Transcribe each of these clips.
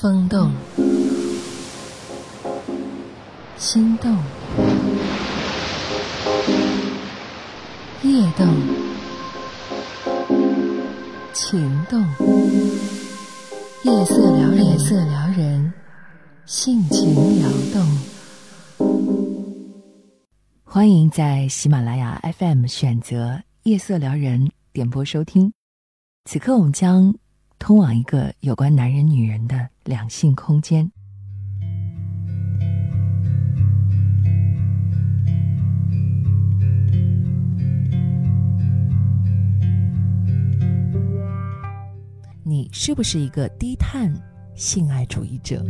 风动，心动，夜动，情动，夜色撩人，夜色撩人，性情撩动。欢迎在喜马拉雅 FM 选择《夜色撩人》点播收听。此刻我们将通往一个有关男人、女人的两性空间。你是不是一个低碳性爱主义者？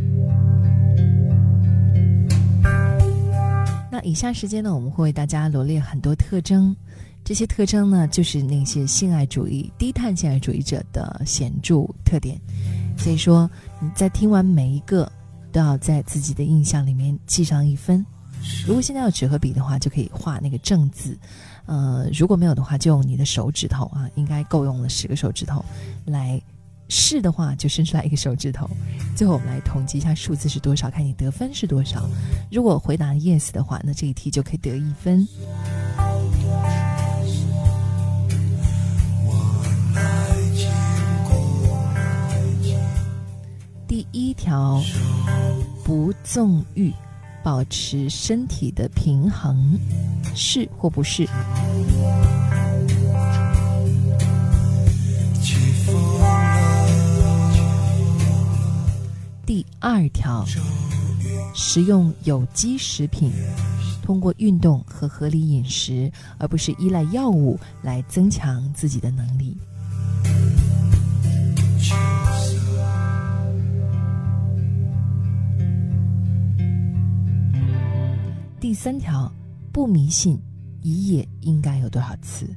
那以下时间呢，我们会为大家罗列很多特征，这些特征呢，就是那些性爱主义、低碳性爱主义者的显著特点。所以说，你在听完每一个，都要在自己的印象里面记上一分。如果现在有纸和笔的话，就可以画那个正字。呃，如果没有的话，就用你的手指头啊，应该够用了十个手指头来。是的话，就伸出来一个手指头。最后我们来统计一下数字是多少，看你得分是多少。如果回答 yes 的话，那这一题就可以得一分。条，不纵欲，保持身体的平衡，是或不是？第二条，食用有机食品，通过运动和合理饮食，而不是依赖药物来增强自己的能力。第三条，不迷信，一夜应该有多少次，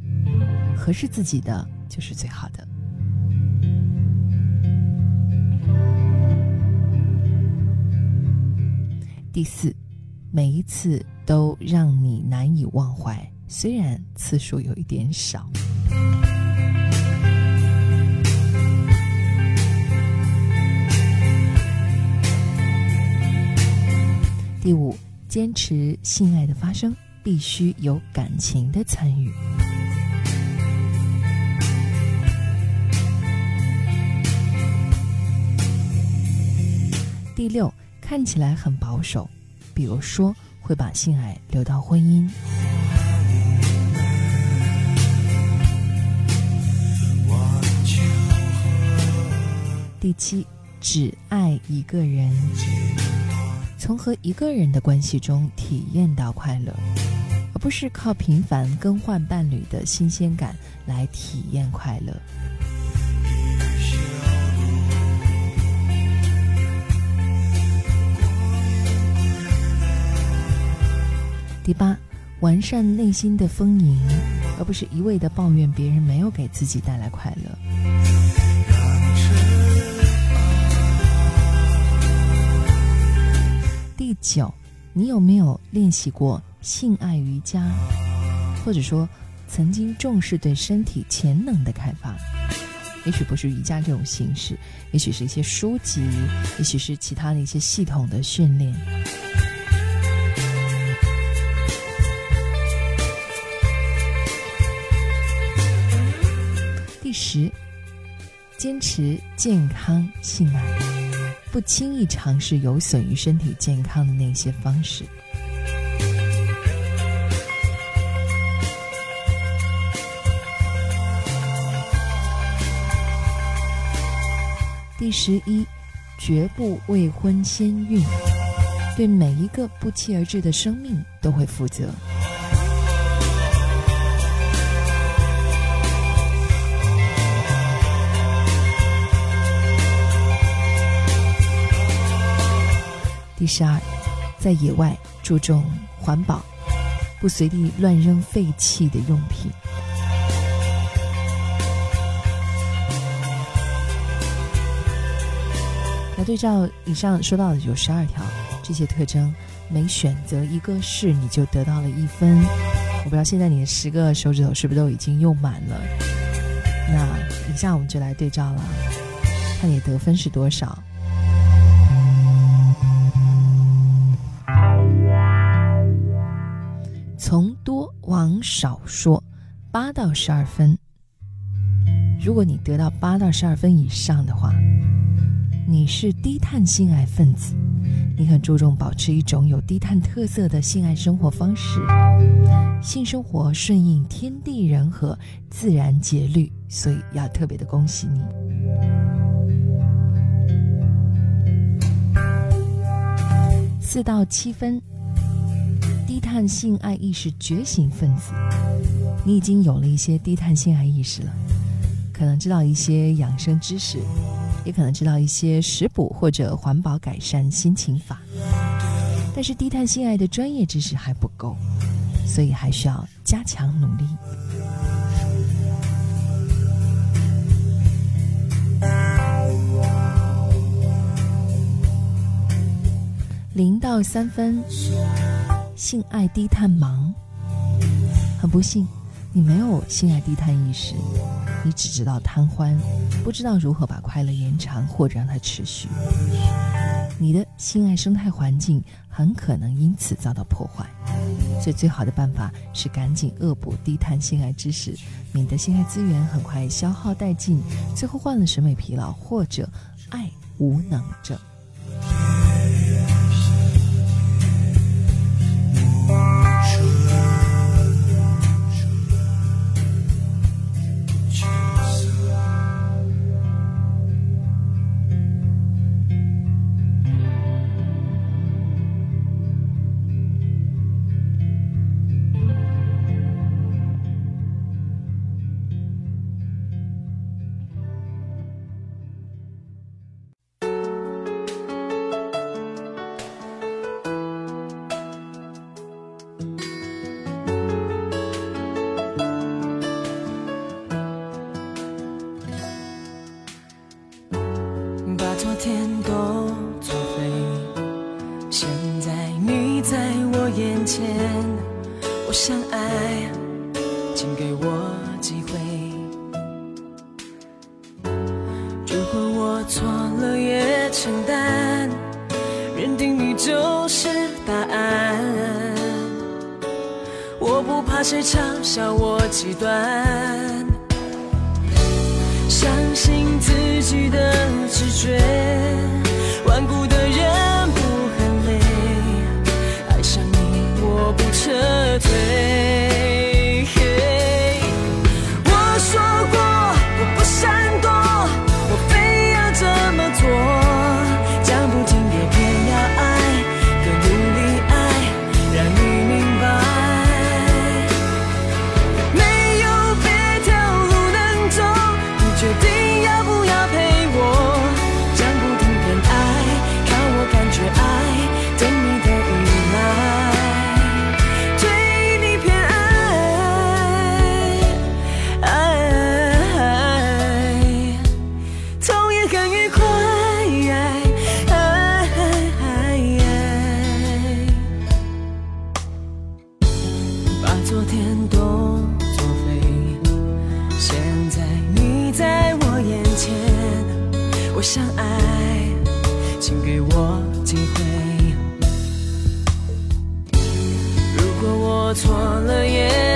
合适自己的就是最好的。第四，每一次都让你难以忘怀，虽然次数有一点少。第五，坚持性爱的发生必须有感情的参与。第六。看起来很保守，比如说会把性爱留到婚姻。第七，只爱一个人，从和一个人的关系中体验到快乐，而不是靠频繁更换伴侣的新鲜感来体验快乐。第八，完善内心的丰盈，而不是一味的抱怨别人没有给自己带来快乐。九，你有没有练习过性爱瑜伽，或者说曾经重视对身体潜能的开发？也许不是瑜伽这种形式，也许是一些书籍，也许是其他的一些系统的训练。第十，坚持健康性爱，不轻易尝试有损于身体健康的那些方式。第十一，绝不未婚先孕，对每一个不期而至的生命都会负责。第十二，在野外注重环保，不随地乱扔废弃的用品。来对照以上说到的有十二条这些特征，每选择一个是，你就得到了一分。我不知道现在你的十个手指头是不是都已经用满了？那以下我们就来对照了，看你得分是多少。从多往少说，八到十二分。如果你得到八到十二分以上的话，你是低碳性爱分子，你很注重保持一种有低碳特色的性爱生活方式，性生活顺应天地人和，自然节律，所以要特别的恭喜你。四到七分，碳性爱意识觉醒分子，你已经有了一些低碳性爱意识了，可能知道一些养生知识。也可能知道一些食补或者环保改善心情法，但是低碳性爱的专业知识还不够，所以还需要加强努力。零到三分，性爱低碳盲，很不幸，你没有性爱低碳意识。你只知道贪欢，不知道如何把快乐延长或者让它持续。你的性爱生态环境很可能因此遭到破坏，所以最好的办法是赶紧恶补低碳性爱知识，免得性爱资源很快消耗殆尽，最后患了审美疲劳或者爱无能症。答案我不怕谁嘲笑我极端相信自己的直觉顽固的人不喊累爱上你我不撤退。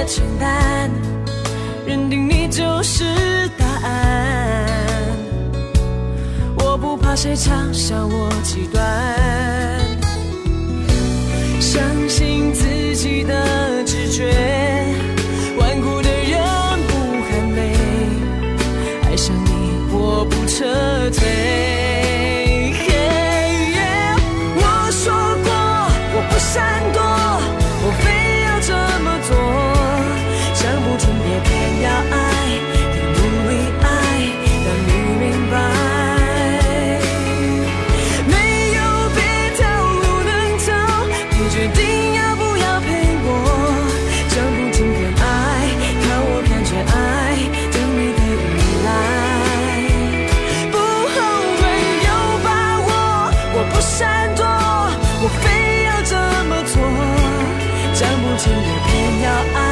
简单认定你就是答案。我不怕谁嘲笑我极端相信自己的直觉顽固的人不喊累爱上你我不撤退。我说过我不闪也偏要爱